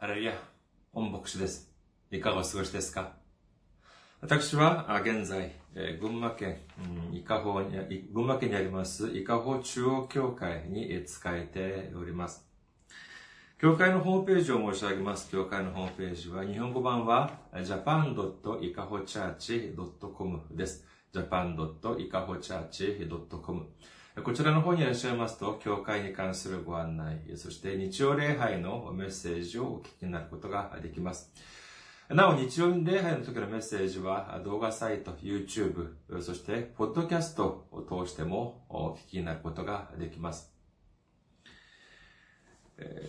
ハレルヤ、本牧師です。いかがお過ごしですか？私は現在、群馬県、伊香保に、群馬県にあります伊香保中央教会にえー仕えております。教会のホームページを申し上げます。教会のホームページは、日本語版は japan.ikahochurch.com です。japan.ikahochurch.com こちらの方にいらっしゃいますと、教会に関するご案内、そして日曜礼拝のメッセージをお聞きになることができます。なお、日曜礼拝の時のメッセージは、動画サイト、YouTube、そして、ポッドキャストを通してもお聞きになることができます。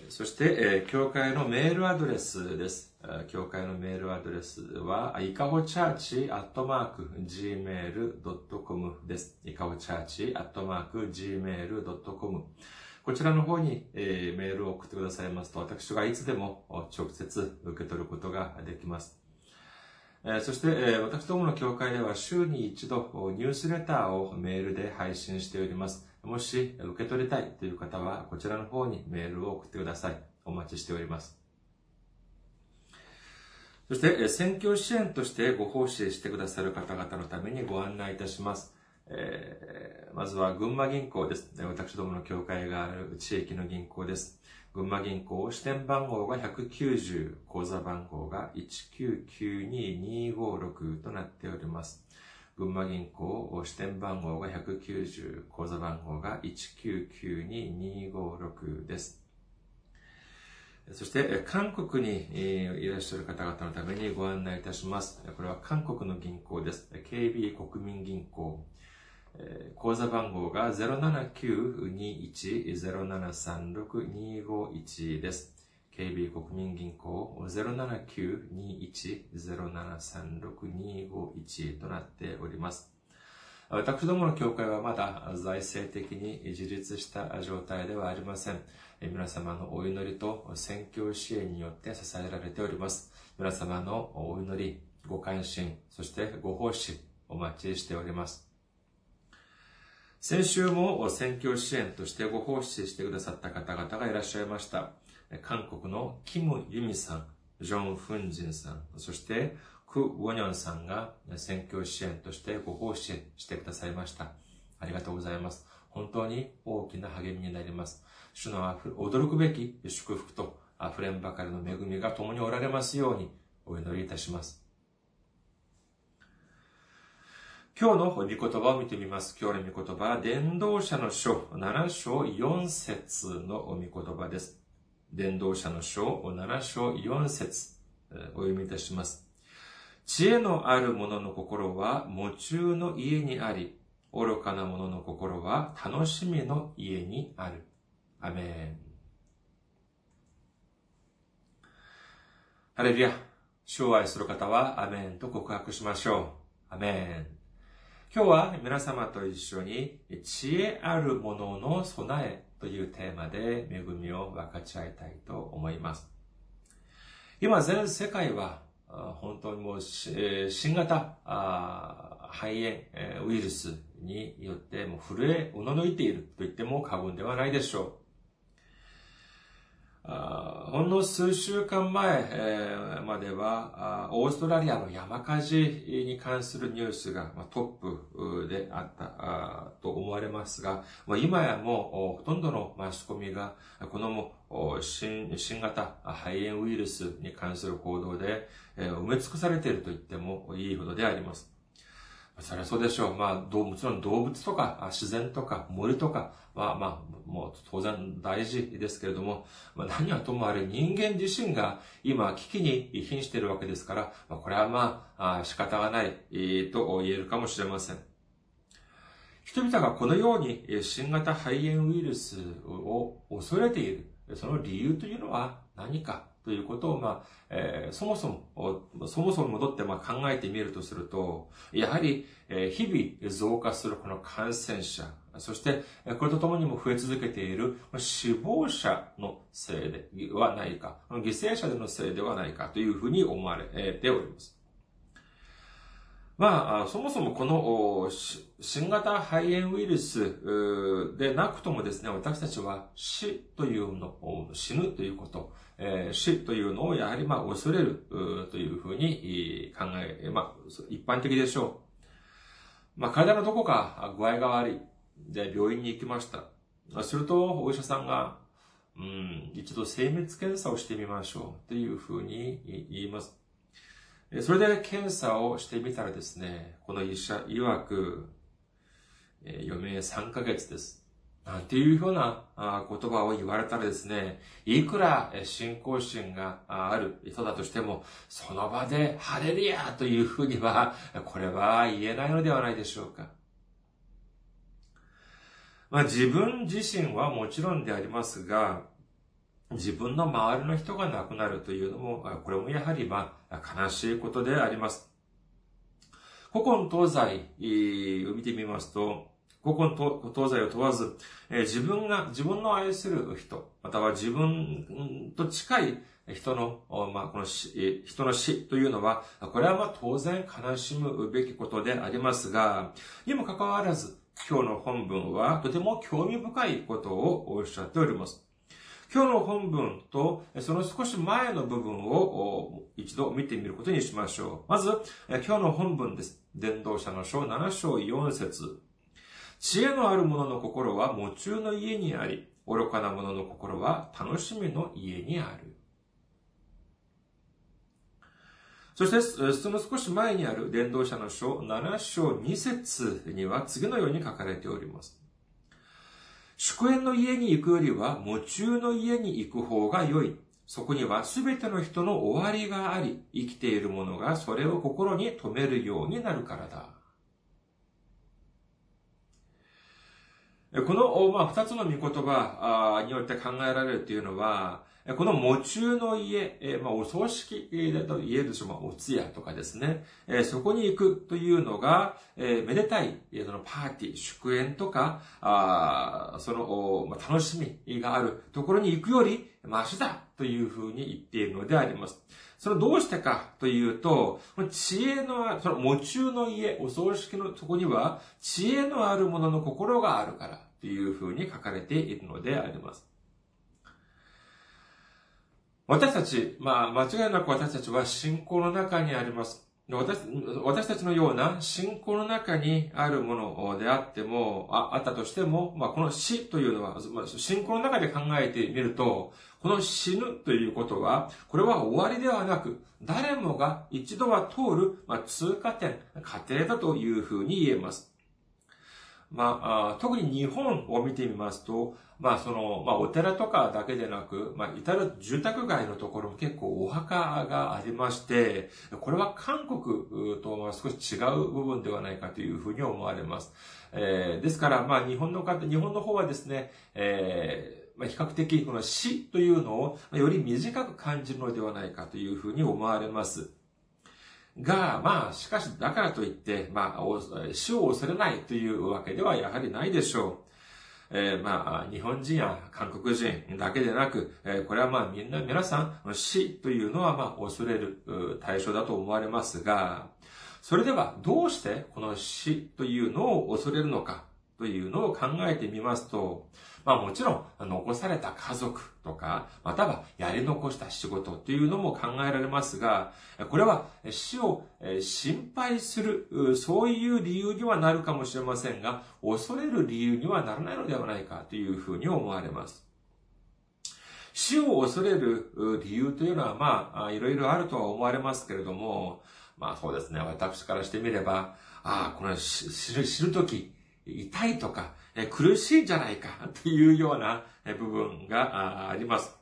そして、え教会のメールアドレスです。教会のメールアドレスは、いかほチャーチアットマーク gmail.com です。いかほチャーチアットマーク gmail.com こちらの方に、えメールを送ってくださいますと、私がいつでも直接受け取ることができます。そして、私どもの教会では週に一度ニュースレターをメールで配信しております。もし受け取りたいという方は、こちらの方にメールを送ってください。お待ちしております。そして、選挙支援としてご奉仕してくださる方々のためにご案内いたします。えーまずは群馬銀行です。私どもの教会がある地域の銀行です。群馬銀行支店番号が190、口座番号が1992256となっております。群馬銀行支店番号が190、口座番号が1992256です。そして、韓国にいらっしゃる方々のためにご案内いたします。これは韓国の銀行です。KB 国民銀行。口座番号が079-21-0736-251です。KB 国民銀行079-21-0736-251となっております。私どもの教会はまだ財政的に自立した状態ではありません。皆様のお祈りと宣教支援によって支えられております。皆様のお祈り、ご関心、そしてご奉仕、お待ちしております。先週も選挙支援としてご奉仕してくださった方々がいらっしゃいました。韓国のキム・ユミさん、ジョン・フンジンさん、そしてク・ウォニョンさんが選挙支援としてご奉仕してくださいました。ありがとうございます。本当に大きな励みになります。主の驚くべき祝福と溢れんばかりの恵みが共におられますようにお祈りいたします。今日の御言葉を見てみます。今日の御言葉は、伝道者の書7章4節の御言葉です。伝道者の書7章4節お読みいたします。知恵のある者の心は夢中の家にあり、愚かな者の心は楽しみの家にある。アメン。ハレルヤ。主を愛する方はアメンと告白しましょう。アメン。今日は皆様と一緒に知恵あるものの備えというテーマで恵みを分かち合いたいと思います。今全世界は本当にもう新型肺炎ウイルスによってもう震えおののいていると言っても過言ではないでしょう。ほんの数週間前、までは、オーストラリアの山火事に関するニュースが、トップであったと思われますが、今やもうほとんどのマスコミが、この新型肺炎ウイルスに関する報道で、埋め尽くされていると言ってもいいほどであります。そりゃそうでしょう。まあ、どうもちろん動物とか自然とか森とか、まあまあ、もう当然大事ですけれども、まあ、何はともあれ人間自身が今危機に瀕しているわけですから、まあ、これはまあ仕方がない、と言えるかもしれません。人々がこのように新型肺炎ウイルスを恐れている、その理由というのは何かということを、まあえーそもそも、そもそも戻ってまあ考えてみるとすると、やはり、えー日々増加するこの感染者、そして、これとともにも増え続けている死亡者のせいではないか、犠牲者でのせいではないかというふうに思われております。まあ、そもそもこの新型肺炎ウイルスでなくともですね、私たちは死というのを、死ぬということ、えー、死というのをやはりまあ恐れるというふうに考え、まあ一般的でしょう。まあ体のどこか具合が悪い。で、病院に行きました。すると、お医者さんが、うん、一度精密検査をしてみましょう。というふうに言います。それで検査をしてみたらですね、この医者曰く、余命3ヶ月です。なんていうふうな言葉を言われたらですね、いくら信仰心がある人だとしても、その場でハレルヤというふうには、これは言えないのではないでしょうか。まあ自分自身はもちろんでありますが、自分の周りの人が亡くなるというのも、これもやはりまあ悲しいことであります。古今東西を見てみますと、古今東西を問わず、自分が、自分の愛する人、または自分と近い人の、まあ、この死、人の死というのは、これはまあ当然悲しむべきことでありますが、にもかかわらず、今日の本文はとても興味深いことをおっしゃっております。今日の本文とその少し前の部分を一度見てみることにしましょう。まず、今日の本文です。伝道者の書7章4節知恵のある者の心は夢中の家にあり、愚かな者の心は楽しみの家にある。そして、その少し前にある伝道者の書7章2節には次のように書かれております。祝宴の家に行くよりは、夢中の家に行く方が良い。そこには全ての人の終わりがあり、生きている者がそれを心に留めるようになるからだ。この、まあ、二つの御言葉によって考えられるというのは、この喪中の家、まあ、お葬式だと言えるでしょう、まあ、お通夜とかですね、そこに行くというのが、めでたい、そのパーティー、祝宴とか、あその、ま、楽しみがあるところに行くより、マシだというふうに言っているのであります。それどうしてかというと、知恵の、その、喪中の家、お葬式のとこには、知恵のある者の心があるからというふうに書かれているのであります。私たち、まあ、間違いなく私たちは信仰の中にあります。私私たちのような信仰の中にあるものであっても、ああったとしても、まあ、この死というのは、まあ、信仰の中で考えてみると、この死ぬということは、これは終わりではなく、誰もが一度は通る、まあ、通過点、過程だというふうに言えます。まあ、特に日本を見てみますと、まあその、まあお寺とかだけでなく、まあ至る住宅街のところも結構お墓がありまして、これは韓国とは少し違う部分ではないかというふうに思われます。えー、ですから、まあ日本の方、日本の方はですね、えー、ま、比較的この死というのをより短く感じるのではないかというふうに思われます。が、まあ、しかし、だからといって、まあ、死を恐れないというわけではやはりないでしょう。えー、まあ、日本人や韓国人だけでなく、えー、これはまあみんな、皆さん、死というのはまあ恐れる対象だと思われますが、それではどうしてこの死というのを恐れるのかというのを考えてみますと、まあもちろん、残された家族とか、またはやり残した仕事というのも考えられますが、これは死を心配する、そういう理由にはなるかもしれませんが、恐れる理由にはならないのではないかというふうに思われます。死を恐れる理由というのは、まあ、いろいろあるとは思われますけれども、まあそうですね、私からしてみれば、ああ、この死ぬ、死ぬ時、痛いとか、苦しいんじゃないか というような部分があります。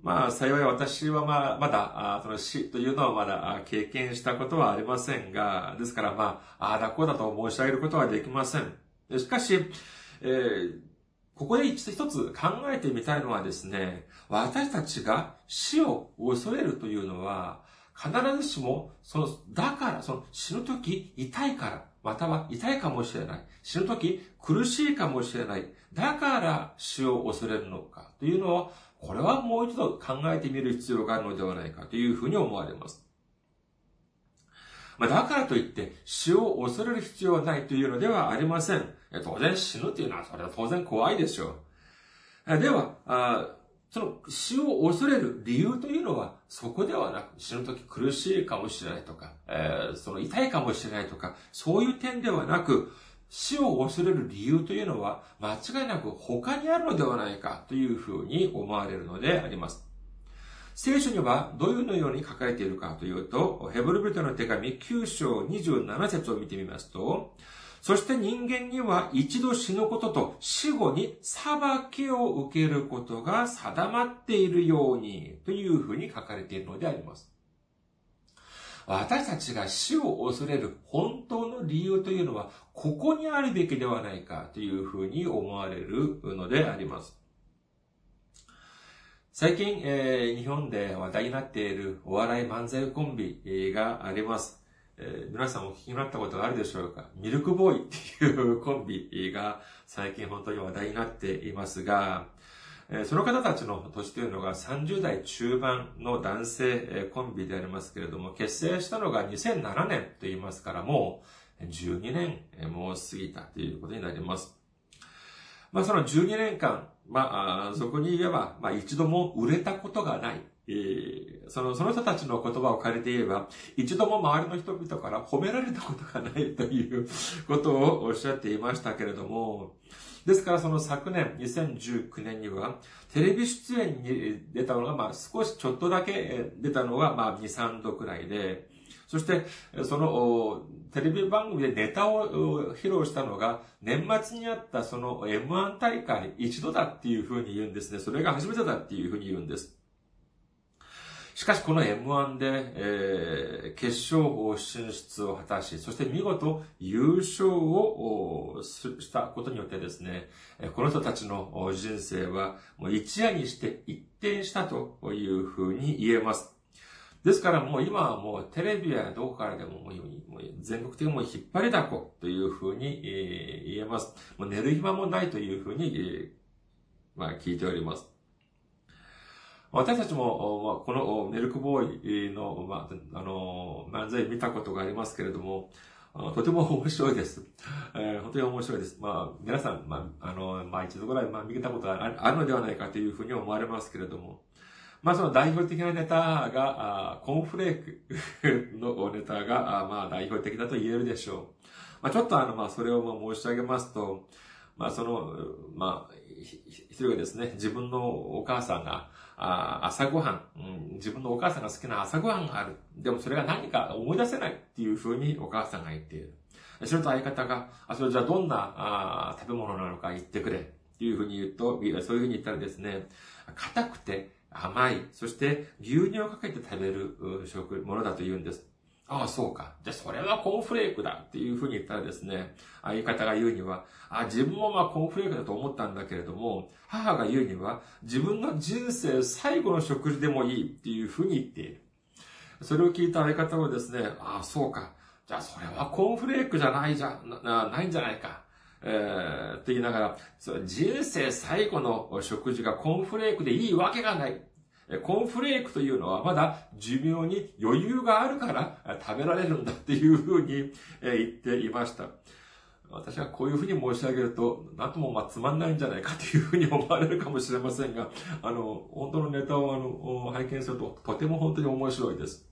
まあ、幸い私はまあ、まだ、その死というのはまだ経験したことはありませんが、ですからまあ、ああだこうだと申し上げることはできません。しかし、えー、ここで一つ考えてみたいのはですね、私たちが死を恐れるというのは、必ずしも、その、だから、その死ぬ時痛いから、または痛いかもしれない。死ぬ時苦しいかもしれない。だから死を恐れるのかというのは、これはもう一度考えてみる必要があるのではないかというふうに思われます。まあ、だからといって、死を恐れる必要はないというのではありません。当然死ぬというのは、それは当然怖いでしょう。では、その死を恐れる理由というのは、そこではなく、死ぬ時苦しいかもしれないとか、えー、その痛いかもしれないとか、そういう点ではなく、死を恐れる理由というのは、間違いなく他にあるのではないかというふうに思われるのであります。聖書にはどういうのように書かれているかというと、ヘブルビトの手紙9章27節を見てみますと、そして人間には一度死ぬことと死後に裁きを受けることが定まっているようにというふうに書かれているのであります。私たちが死を恐れる本当の理由というのは、ここにあるべきではないかというふうに思われるのであります。最近、えー、日本で話題になっているお笑い漫才コンビがあります。えー、皆さんお聞きになったことがあるでしょうか？ミルクボーイっていうコンビが最近本当に話題になっていますが、え、その方たちの年というのが30代中盤の男性コンビでありますけれども、結成したのが2007年と言いますから、もう12年もう過ぎたということになります。まあその12年間、まあ、そこに言えば、まあ一度も売れたことがない。えー、その、その人たちの言葉を借りて言えば、一度も周りの人々から褒められたことがないということをおっしゃっていましたけれども、ですからその昨年、2019年には、テレビ出演に出たのが、まあ少しちょっとだけ出たのが、まあ2、3度くらいで、そして、その、テレビ番組でネタを披露したのが、年末にあったその M1 大会一度だっていうふうに言うんですね。それが初めてだっていうふうに言うんです。しかしこの M1 で、えー、決勝進出を果たし、そして見事優勝をしたことによってですね、この人たちの人生はもう一夜にして一転したというふうに言えます。ですからもう今はもうテレビやどこからでももう全国的にも引っ張りだこというふうに言えます。もう寝る暇もないというふうに、まあ聞いております。私たちも、このミルクボーイの、まあ、あの、漫才見たことがありますけれども、とても面白いです。えー、本当に面白いです。まあ、皆さん、まあ、あの、まあ、一度ぐらい、まあ、見たことがあるのではないかというふうに思われますけれども、まあ、その代表的なネタが、あコーンフレークのネタが、あまあ、代表的だと言えるでしょう。まあ、ちょっとあの、まあ、それをまあ申し上げますと、まあ、その、まあ、一人がですね、自分のお母さんが、あ朝ごはん、うん、自分のお母さんが好きな朝ごはんがある。でもそれが何か思い出せないっていうふうにお母さんが言っている。それと相方が、あ、それじゃあどんなあ食べ物なのか言ってくれ。っていうふうに言うと、そういうふうに言ったらですね、硬くて甘い、そして牛乳をかけて食べる食、ものだと言うんです。ああ、そうか。じゃあ、それはコーンフレークだっていうふうに言ったらですね、相方が言うには、あ自分もまあコーンフレークだと思ったんだけれども、母が言うには、自分の人生最後の食事でもいいっていうふうに言っている。それを聞いた相方はですね、ああ、そうか。じゃあ、それはコーンフレークじゃないじゃ、な、ないんじゃないか。えー、って言いながら、人生最後の食事がコーンフレークでいいわけがない。コーンフレークというのはまだ寿命に余裕があるから食べられるんだっていうふうに言っていました。私はこういうふうに申し上げると、なんともまあつまんないんじゃないかというふうに思われるかもしれませんが、あの、本当のネタをあの、拝見するととても本当に面白いです。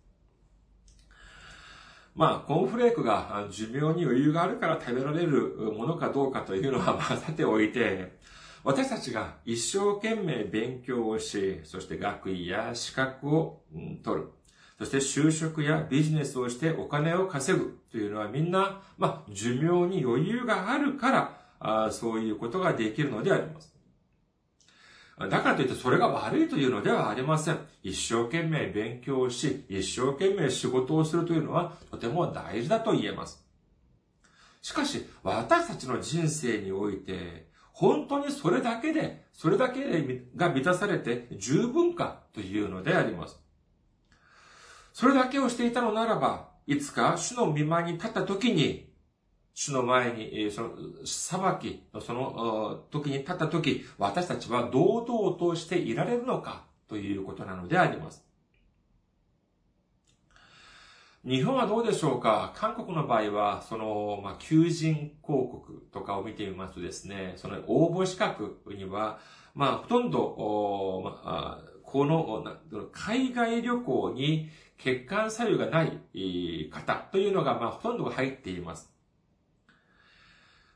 まあ、コーンフレークが寿命に余裕があるから食べられるものかどうかというのは、まあ、さておいて、私たちが一生懸命勉強をし、そして学位や資格を取る。そして就職やビジネスをしてお金を稼ぐというのはみんな、まあ、寿命に余裕があるから、あそういうことができるのであります。だからといってそれが悪いというのではありません。一生懸命勉強し、一生懸命仕事をするというのはとても大事だと言えます。しかし、私たちの人生において、本当にそれだけで、それだけが満たされて十分かというのであります。それだけをしていたのならば、いつか主の見舞いに立った時に、主の前に、その、裁きのその時に立った時、私たちは堂々としていられるのかということなのであります。日本はどうでしょうか？韓国の場合は、その、まあ、求人広告とかを見てみますとですね、その応募資格には、まあ、ほとんど、まあ、この、海外旅行に欠陥作用がない方というのが、まあ、ほとんど入っています。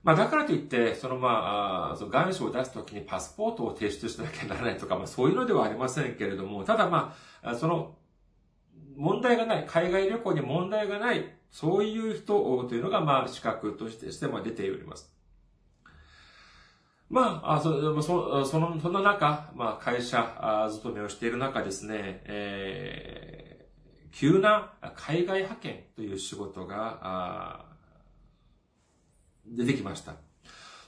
まあ、だからといって、そのまあ、その願書を出すときにパスポートを提出しなきゃならないとか、まあ、そういうのではありませんけれども、ただまあ、その、問題がない、海外旅行に問題がない、そういう人というのが、まあ、資格としてまあ出ております。まあ、そそその、その中、まあ、会社勤めをしている中ですね、えー、急な海外派遣という仕事が、出てきました。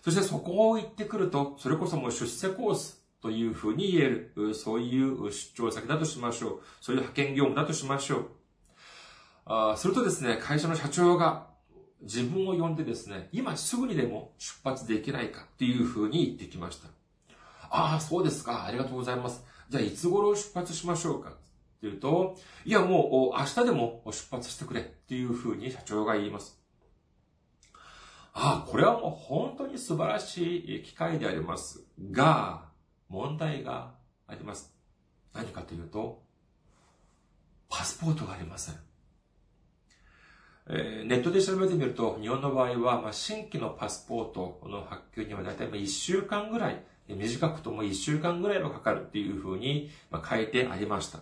そしてそこを行ってくると、それこそもう出世コースというふうに言える、そういう出張先だとしましょう。そういう派遣業務だとしましょう。あするとですね、会社の社長が自分を呼んでですね、今すぐにでも出発できないかっていうふうに言ってきました。ああ、そうですか。ありがとうございます。じゃあいつ頃出発しましょうかっていうと、いやもう明日でも出発してくれっていうふうに社長が言います。ああ、これはもう本当に素晴らしい機会でありますが、問題があります。何かというと、パスポートがありません。えー、ネットで調べてみると、日本の場合は、まあ、新規のパスポートの発給にはだいたい1週間ぐらい、短くとも1週間ぐらいはかかるっていうふうに、まあ、書いてありました。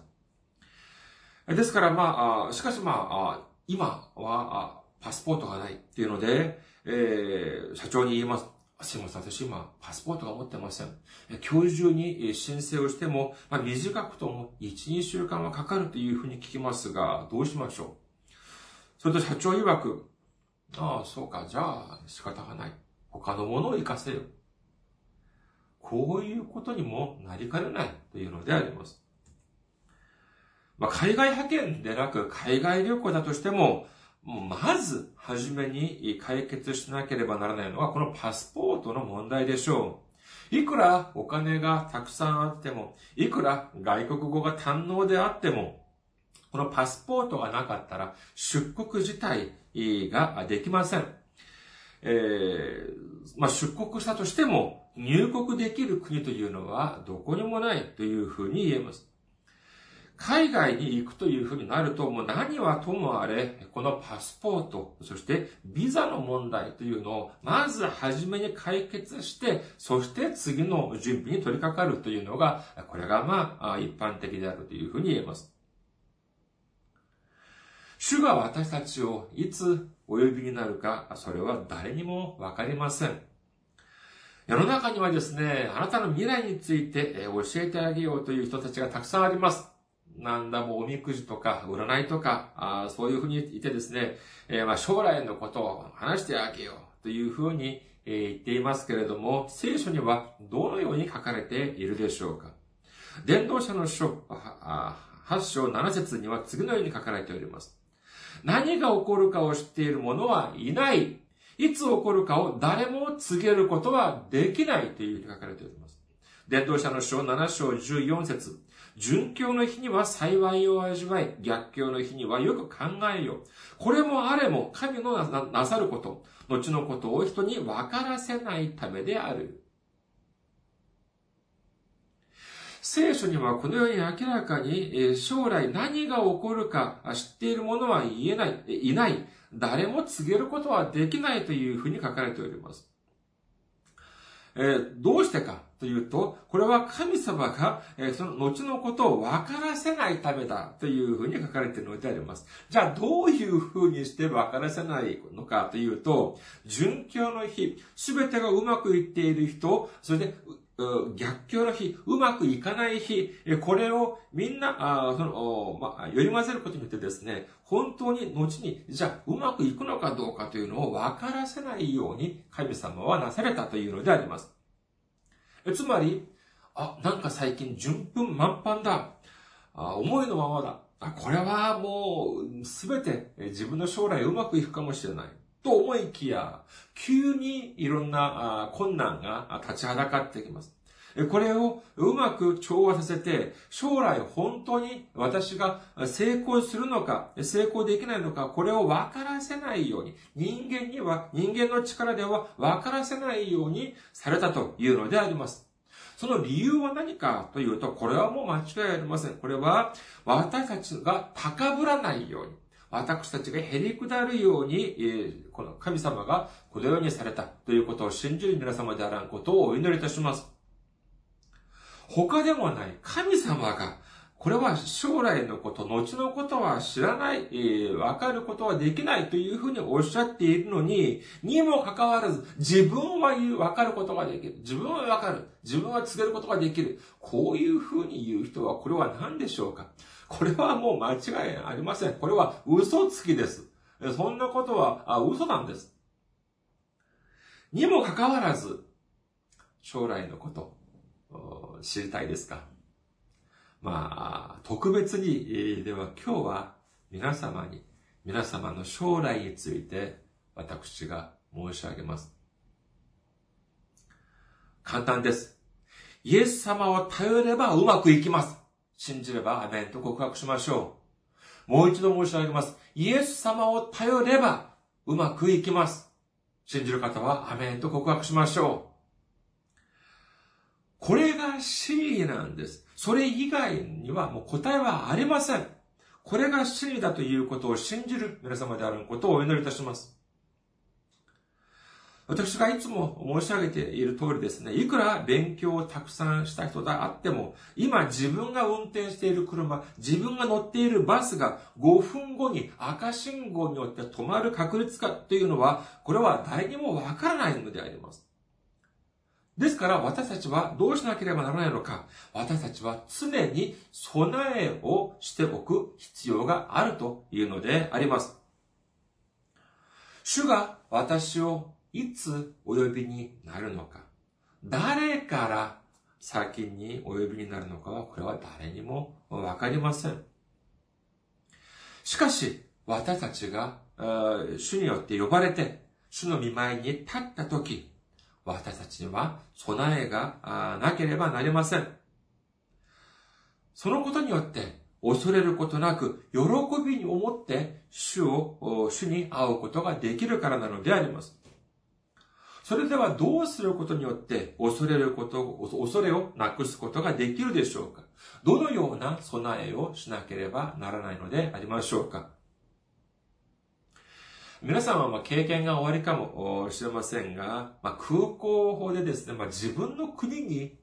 ですから、まあ、しかしまあ、今はパスポートがないっていうので、えー、社長に言います。すいません、私今、パスポートが持ってません。今日中に申請をしても、まあ、短くとも1、2週間はかかるというふうに聞きますが、どうしましょう？それと社長曰く、ああ、そうか、じゃあ仕方がない。他のものを活かせよ。こういうことにもなりかねないというのであります。まあ、海外派遣でなく海外旅行だとしても、まず、はじめに解決しなければならないのは、このパスポートの問題でしょう。いくらお金がたくさんあっても、いくら外国語が堪能であっても、このパスポートがなかったら出国自体ができません。えー、まあ、出国したとしても入国できる国というのはどこにもないというふうに言えます。海外に行くというふうになると、もう何はともあれ、このパスポート、そしてビザの問題というのを、まず初めに解決して、そして次の準備に取り掛かるというのが、これがまあ、一般的であるというふうに言えます。主が私たちをいつお呼びになるか、それは誰にもわかりません。世の中にはですね、あなたの未来について教えてあげようという人たちがたくさんあります。なんだもおみくじとか占いとか、あそういうふうに言ってですね、えー、まあ将来のことを話してあげようというふうに、えー、言っていますけれども、聖書にはどのように書かれているでしょうか？伝道者の書、8章7節には次のように書かれております。何が起こるかを知っている者はいない。いつ起こるかを誰も告げることはできないというふうに書かれております。伝道者の書7章14節殉教の日には幸いを味わい、逆境の日にはよく考えよう。これもあれも神のなさること、後のことを人に分からせないためである。聖書にはこのように明らかに将来何が起こるか知っている者は言えない、いない。誰も告げることはできないというふうに書かれております。えー、どうしてかというと、これは神様が、え、その後のことを分からせないためだというふうに書かれているのであります。じゃあ、どういうふうにして分からせないのかというと、殉教の日、すべてがうまくいっている人、それで、逆境の日、うまくいかない日、これをみんな、あその、まあ、より混ぜることによってですね、本当に後に、じゃあ、うまくいくのかどうかというのを分からせないように神様はなされたというのであります。つまり、あ、なんか最近順風満帆だ。あ思いのままだ。あ、これはもう、すべて自分の将来うまくいくかもしれない。と思いきや、急にいろんな困難が立ちはだかってきます。これをうまく調和させて、将来本当に私が成功するのか、成功できないのか、これを分からせないように、人間には、人間の力では分からせないようにされたというのであります。その理由は何かというと、これはもう間違いありません。これは、私たちが高ぶらないように、私たちがへり下るように、この神様がこのようにされたということを信じる皆様であらんことをお祈りいたします。他でもない神様が、これは将来のこと、後のことは知らない、えー、わかることはできないというふうにおっしゃっているのに、にもかかわらず、自分は言う、わかることができる。自分はわかる。自分は告げることができる。こういうふうに言う人は、これは何でしょうか？これはもう間違いありません。これは嘘つきです。そんなことは、あ、嘘なんです。にもかかわらず、将来のこと、知りたいですか？まあ、特別に、では今日は皆様に、皆様の将来について私が申し上げます。簡単です。イエス様を頼ればうまくいきます。信じればアメンと告白しましょう。もう一度申し上げます。イエス様を頼ればうまくいきます。信じる方はアメンと告白しましょう。これが真理なんです。それ以外にはもう答えはありません。これが真理だということを信じる皆様であることをお祈りいたします。私がいつも申し上げている通りですね、いくら勉強をたくさんした人であっても、今自分が運転している車、自分が乗っているバスが5分後に赤信号によって止まる確率かというのは、これは誰にもわからないのであります。ですから私たちはどうしなければならないのか。私たちは常に備えをしておく必要があるというのであります。主が私をいつお呼びになるのか。誰から先にお呼びになるのかは、これは誰にもわかりません。しかし、私たちが、主によって呼ばれて、主の見舞いに立ったとき、私たちには備えがなければなりません。そのことによって、恐れることなく、喜びに思って主を、主に会うことができるからなのであります。それではどうすることによって恐れること、恐れをなくすことができるでしょうか？どのような備えをしなければならないのでありましょうか？皆さんはま経験が終わりかもしれませんが、まあ、空港法でですね、まあ、自分の国に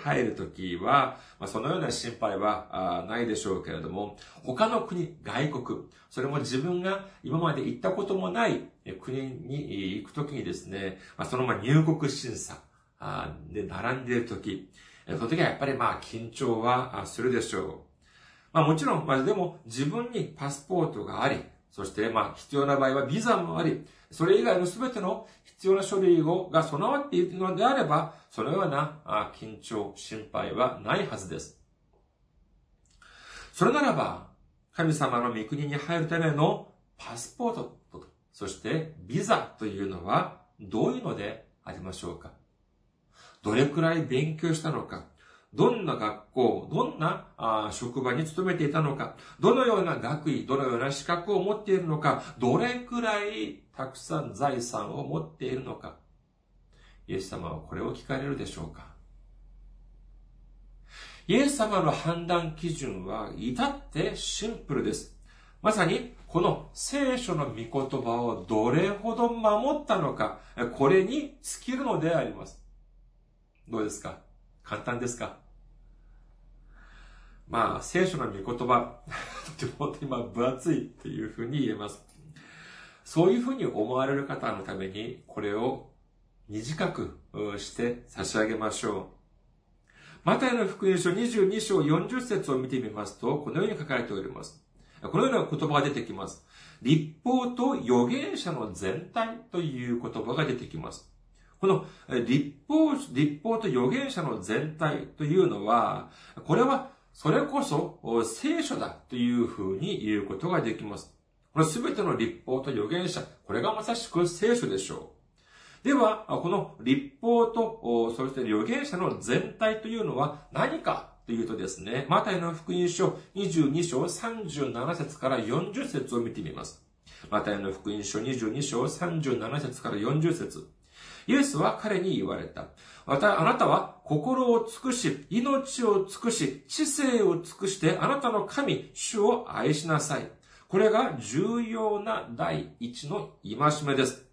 入るときは、まあ、そのような心配はないでしょうけれども、他の国、外国、それも自分が今まで行ったこともない国に行くときにですね、ま、そのま入国審査で並んでいるとき、その時はやっぱりまあ緊張はするでしょう。まあもちろん、まあでも自分にパスポートがあり、そして、まあ、必要な場合はビザもあり、それ以外の全ての必要な書類をが備わっているのであれば、そのような緊張、心配はないはずです。それならば、神様の御国に入るためのパスポートと、そしてビザというのはどういうのでありましょうかどれくらい勉強したのかどんな学校、どんな職場に勤めていたのか、どのような学位、どのような資格を持っているのか、どれくらいたくさん財産を持っているのか。イエス様はこれを聞かれるでしょうかイエス様の判断基準は至ってシンプルです。まさに、この聖書の御言葉をどれほど守ったのか、これに尽きるのであります。どうですか？簡単ですか？まあ、聖書の御言葉、とても今分厚いっていうふうに言えます。そういうふうに思われる方のために、これを短くして差し上げましょう。マタイの福音書22章40節を見てみますと、このように書かれております。このような言葉が出てきます。立法と預言者の全体という言葉が出てきます。この立法、立法と預言者の全体というのは、これはそれこそ聖書だというふうに言うことができます。これすべての立法と預言者、これがまさしく聖書でしょう。では、この立法と、そして預言者の全体というのは何かというとですね、マタイの福音書22章37節から40節を見てみます。マタイの福音書22章37節から40節イエスは彼に言われた。また、あなたは心を尽くし、命を尽くし、知性を尽くして、あなたの神、主を愛しなさい。これが重要な第一の戒めです。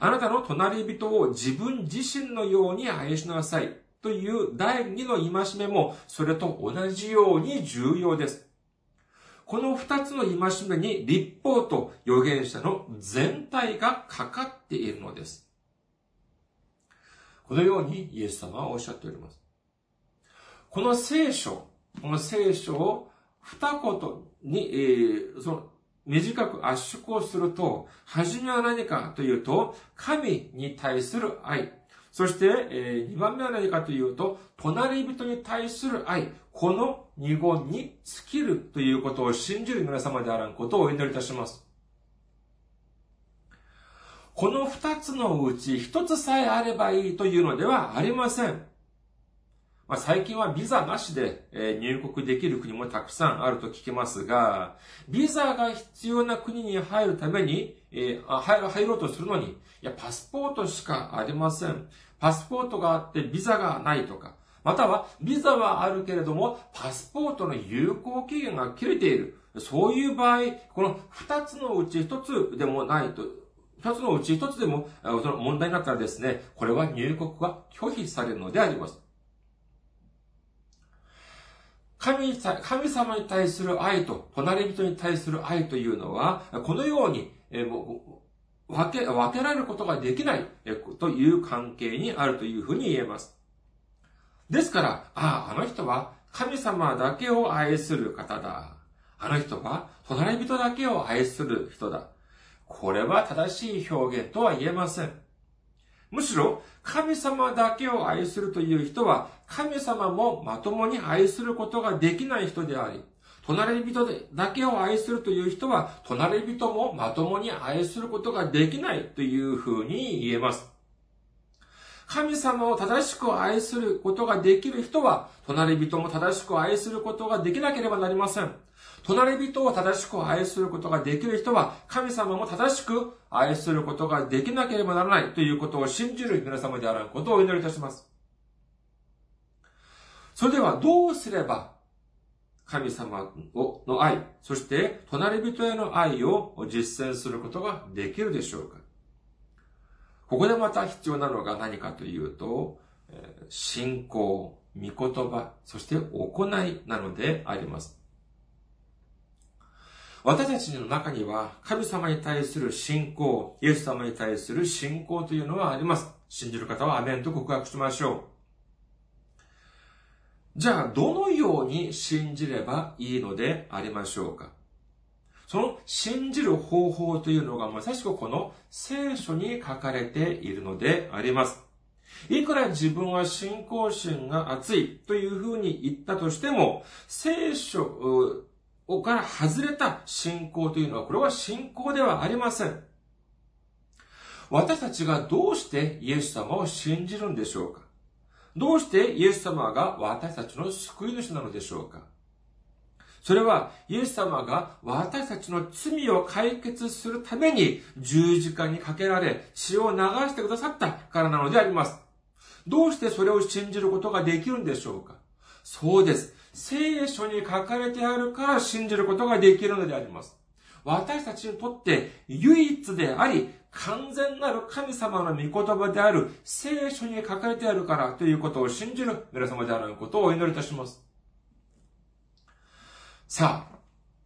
あなたの隣人を自分自身のように愛しなさい。という第二の戒めも、それと同じように重要です。この二つの戒めに立法と預言者の全体がかかっているのです。このようにイエス様はおっしゃっております。この聖書、この聖書を二言に、えー、その短く圧縮をすると、初めは何かというと、神に対する愛。そして、えー、2番目は何かというと、隣人に対する愛。この二言に尽きるということを信じる皆様であらんことをお祈りいたします。この二つのうち一つさえあればいいというのではありません。まあ、最近はビザなしで、入国できる国もたくさんあると聞きますが、ビザが必要な国に入るために、えー、入入ろうとするのに、いや、パスポートしかありません。パスポートがあってビザがないとか、または、ビザはあるけれども、パスポートの有効期限が切れている。そういう場合、この二つのうち一つでもないと、二つのうち一つでも、その問題になったらですね、これは入国が拒否されるのであります。神神様に対する愛と、隣人に対する愛というのは、このように、えもう分け、分けられることができない、えという関係にあるというふうに言えます。ですから、ああ、あの人は神様だけを愛する方だ。あの人は隣人だけを愛する人だ。これは正しい表現とは言えません。むしろ、神様だけを愛するという人は、神様もまともに愛することができない人であり、隣人だけを愛するという人は、隣人もまともに愛することができないというふうに言えます。神様を正しく愛することができる人は、隣人も正しく愛することができなければなりません。隣人を正しく愛することができる人は、神様も正しく愛することができなければならないということを信じる皆様であることをお祈りいたします。それではどうすれば、神様の愛、そして隣人への愛を実践することができるでしょうかここでまた必要なのが何かというと、信仰、御言葉、そして行いなのであります。私たちの中には神様に対する信仰、イエス様に対する信仰というのはあります。信じる方はアメンと告白しましょう。じゃあ、どのように信じればいいのでありましょうか？その信じる方法というのがまさしくこの聖書に書かれているのであります。いくら自分は信仰心が熱いというふうに言ったとしても、聖書から外れた信仰というのは、これは信仰ではありません。私たちがどうしてイエス様を信じるんでしょうか？どうしてイエス様が私たちの救い主なのでしょうか？それは、イエス様が私たちの罪を解決するために十字架にかけられ、血を流してくださったからなのであります。どうしてそれを信じることができるんでしょうか？そうです。聖書に書かれてあるから信じることができるのであります。私たちにとって唯一であり、完全なる神様の御言葉である聖書に書かれてあるからということを信じる皆様であることをお祈りいたします。さあ、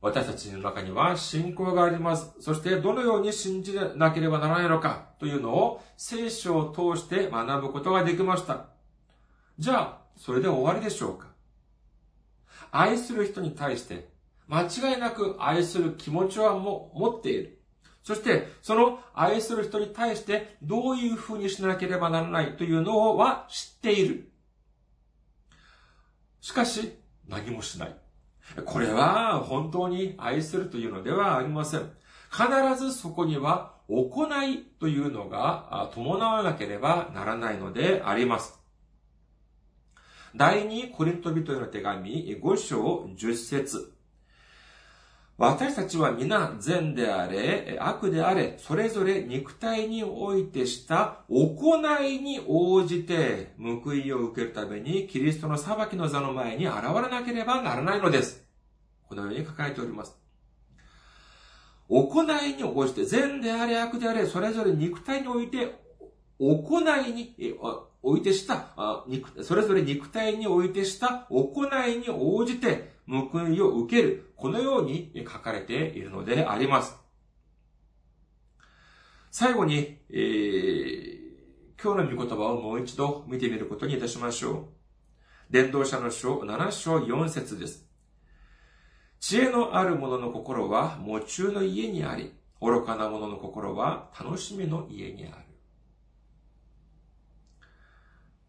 私たちの中には信仰があります。そしてどのように信じなければならないのかというのを聖書を通して学ぶことができました。じゃあ、それで終わりでしょうか愛する人に対して、間違いなく愛する気持ちはも持っている。そして、その愛する人に対してどういう風にしなければならないというのは知っている。しかし、何もしない。これは本当に愛するというのではありません。必ずそこには行いというのが伴わなければならないのであります。第二コリント人への手紙5章10節私たちは皆善であれ、悪であれ、それぞれ肉体においてした行いに応じて報いを受けるためにキリストの裁きの座の前に現れなければならないのです。このように書かれております。行いに応じて、善であれ、悪であれ、それぞれ肉体において、行いに、おいてした、それぞれ肉体においてした行いに応じて報いを受ける。このように書かれているのであります。最後に、えー、今日の御言葉をもう一度見てみることにいたしましょう。伝道者の書7章4節です。知恵のある者の心は夢中の家にあり、愚かな者の心は楽しみの家にある。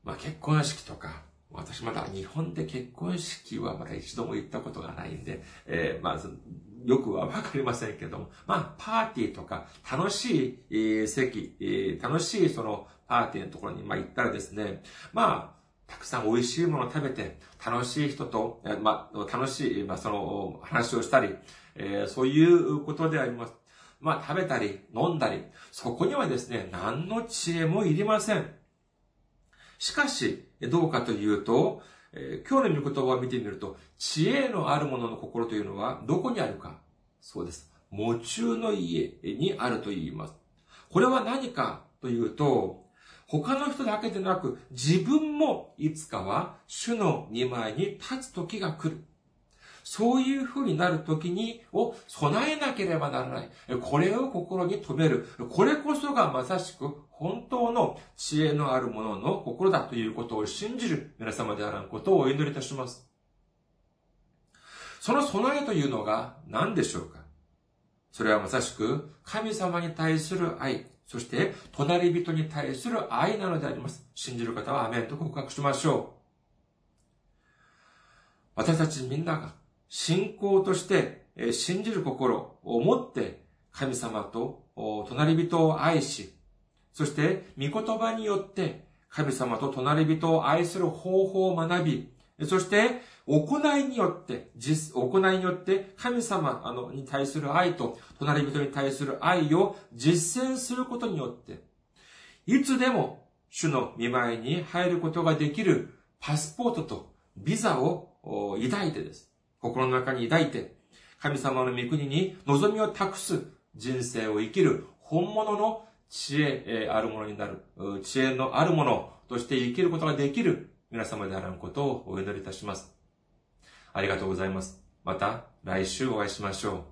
まあ結婚式とか、私まだ日本で結婚式はまだ一度も行ったことがないんで、えー、まず、よくはわかりませんけども、まあ、パーティーとか、楽しい、席、楽しいそのパーティーのところに、まあ、行ったらですね、まあ、たくさん美味しいものを食べて、楽しい人と、まあ、楽しい、まあ、その話をしたり、えー、そういうことであります。まあ、食べたり、飲んだり、そこにはですね、何の知恵もいりません。しかし、どうかというと、えー、今日の御言葉を見てみると、知恵のある者の心というのはどこにあるかそうです。夢中の家にあると言います。これは何かというと、他の人だけでなく、自分もいつかは主の見舞いに立つ時が来る。そういう風になる時に、を備えなければならない。これを心に留める。これこそがまさしく本当の知恵のあるものの心だということを信じる皆様であらんことをお祈りいたします。その備えというのが何でしょうか？それはまさしく神様に対する愛、そして隣人に対する愛なのであります。信じる方はアメンと告白しましょう。私たちみんなが信仰として信じる心を持って神様と隣人を愛し、そして御言葉によって神様と隣人を愛する方法を学び、そして行いによって、実、行いによって神様あのに対する愛と隣人に対する愛を実践することによって、いつでも主の見舞いに入ることができるパスポートとビザを抱いてです。心の中に抱いて、神様の御国に望みを託す人生を生きる本物の知恵あるものになる、知恵のあるものとして生きることができる皆様であらんことをお祈りいたします。ありがとうございます。また来週お会いしましょう。